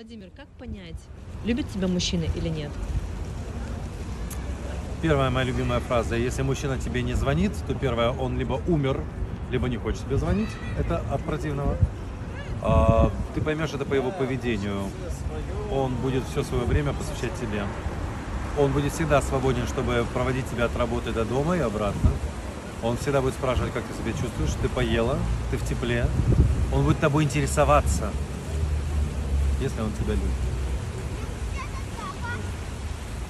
Владимир, как понять, любит тебя мужчина или нет? Первая моя любимая фраза. Если мужчина тебе не звонит, то первое, он либо умер, либо не хочет тебе звонить. Это от противного. А, ты поймешь это по его поведению. Он будет все свое время посвящать тебе. Он будет всегда свободен, чтобы проводить тебя от работы до дома и обратно. Он всегда будет спрашивать, как ты себя чувствуешь, ты поела, ты в тепле. Он будет тобой интересоваться, если он тебя любит.